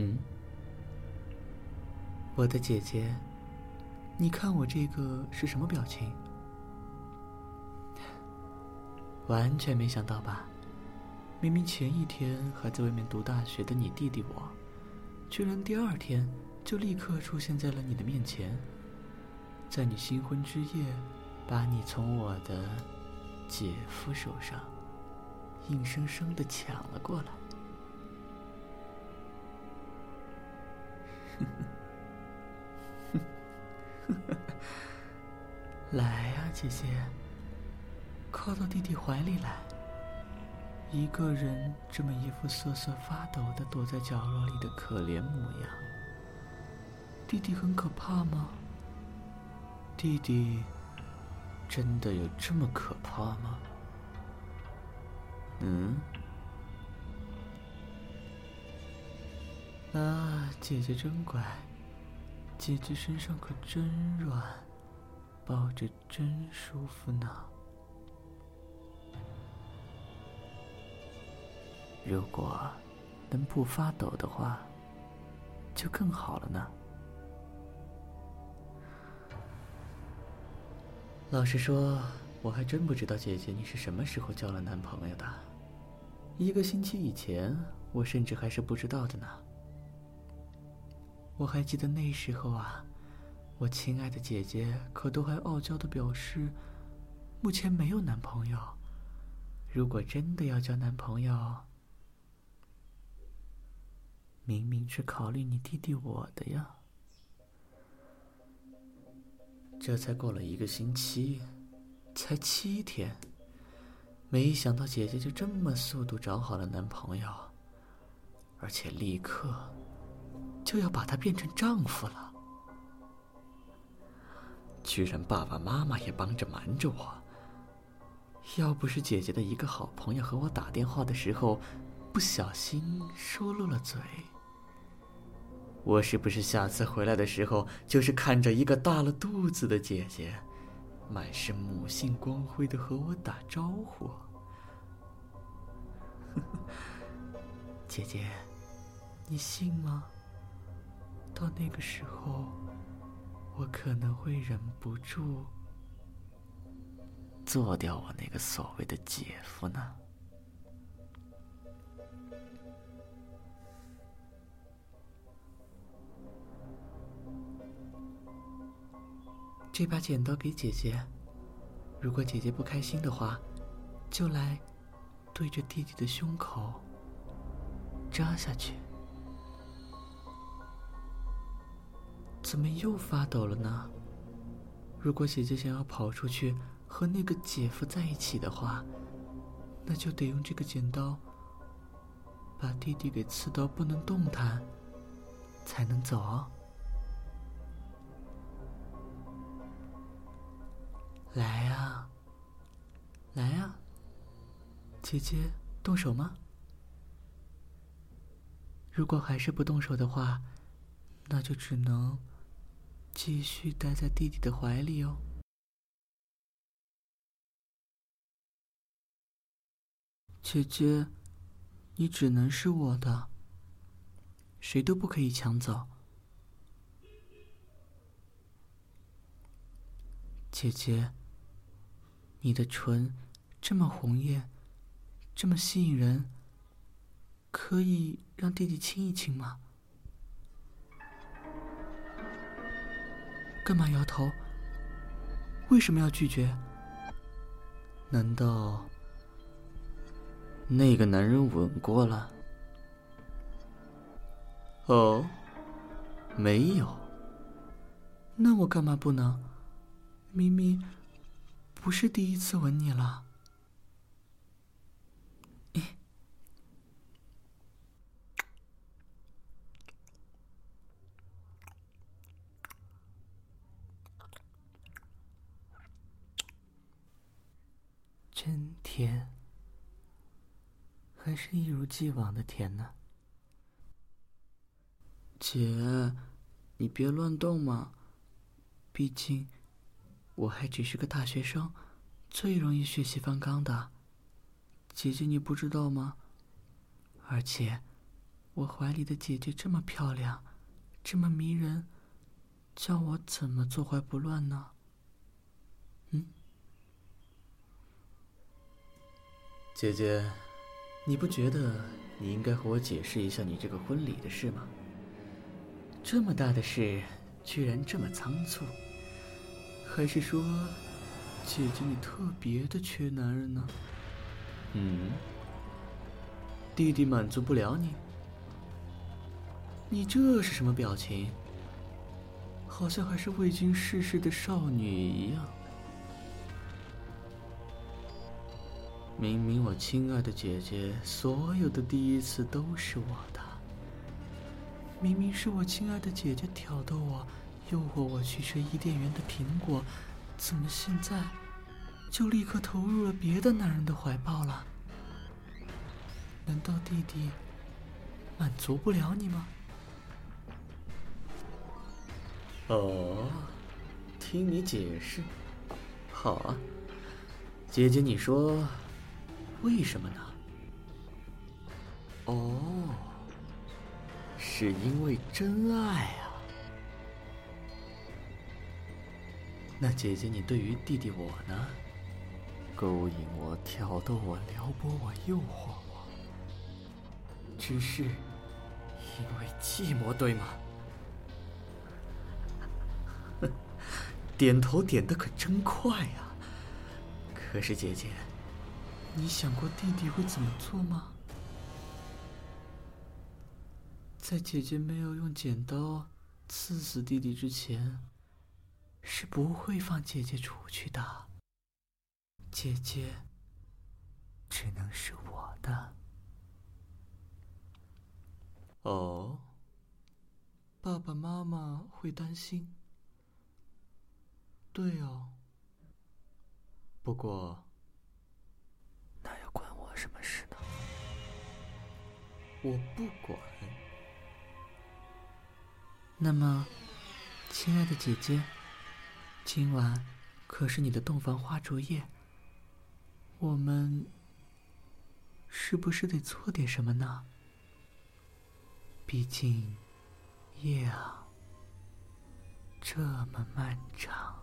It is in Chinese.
嗯，我的姐姐，你看我这个是什么表情？完全没想到吧？明明前一天还在外面读大学的你弟弟我，居然第二天就立刻出现在了你的面前，在你新婚之夜，把你从我的姐夫手上硬生生的抢了过来。来呀，姐姐，靠到弟弟怀里来。一个人这么一副瑟瑟发抖的躲在角落里的可怜模样，弟弟很可怕吗？弟弟真的有这么可怕吗？嗯？啊，姐姐真乖，姐姐身上可真软，抱着真舒服呢。如果能不发抖的话，就更好了呢。老实说，我还真不知道姐姐你是什么时候交了男朋友的。一个星期以前，我甚至还是不知道的呢。我还记得那时候啊，我亲爱的姐姐可都还傲娇的表示，目前没有男朋友。如果真的要交男朋友，明明是考虑你弟弟我的呀！这才过了一个星期，才七天，没想到姐姐就这么速度找好了男朋友，而且立刻就要把他变成丈夫了。居然爸爸妈妈也帮着瞒着我。要不是姐姐的一个好朋友和我打电话的时候不小心说漏了嘴。我是不是下次回来的时候，就是看着一个大了肚子的姐姐，满是母性光辉的和我打招呼？姐姐，你信吗？到那个时候，我可能会忍不住做掉我那个所谓的姐夫呢。这把剪刀给姐姐，如果姐姐不开心的话，就来对着弟弟的胸口扎下去。怎么又发抖了呢？如果姐姐想要跑出去和那个姐夫在一起的话，那就得用这个剪刀把弟弟给刺到不能动弹，才能走。来呀，来呀，姐姐，动手吗？如果还是不动手的话，那就只能继续待在弟弟的怀里哦。姐姐，你只能是我的，谁都不可以抢走。姐姐。你的唇这么红艳，这么吸引人，可以让弟弟亲一亲吗？干嘛摇头？为什么要拒绝？难道那个男人吻过了？哦，没有。那我干嘛不能？明明。不是第一次吻你了，真甜，还是一如既往的甜呢。姐，你别乱动嘛，毕竟。我还只是个大学生，最容易血气方刚的。姐姐，你不知道吗？而且，我怀里的姐姐这么漂亮，这么迷人，叫我怎么坐怀不乱呢？嗯，姐姐，你不觉得你应该和我解释一下你这个婚礼的事吗？这么大的事，居然这么仓促，还是说，姐姐你特别的缺男人呢？嗯，弟弟满足不了你？你这是什么表情？好像还是未经世事的少女一样。明明我亲爱的姐姐，所有的第一次都是我的。明明是我亲爱的姐姐挑逗我，诱惑我去吃伊甸园的苹果，怎么现在就立刻投入了别的男人的怀抱了？难道弟弟满足不了你吗？哦，听你解释，好啊，姐姐，你说为什么呢？哦，是因为真爱啊。那姐姐，你对于弟弟我呢？勾引我、挑逗我、撩拨我、诱惑我，只是因为寂寞，对吗？点头点的可真快呀！可是姐姐，你想过弟弟会怎么做吗？在姐姐没有用剪刀刺死弟弟之前，是不会放姐姐出去的。姐姐只能是我的。哦，爸爸妈妈会担心。对哦，不过什么事呢？我不管。那么，亲爱的姐姐，今晚可是你的洞房花烛夜，我们是不是得做点什么呢？毕竟，夜啊，这么漫长。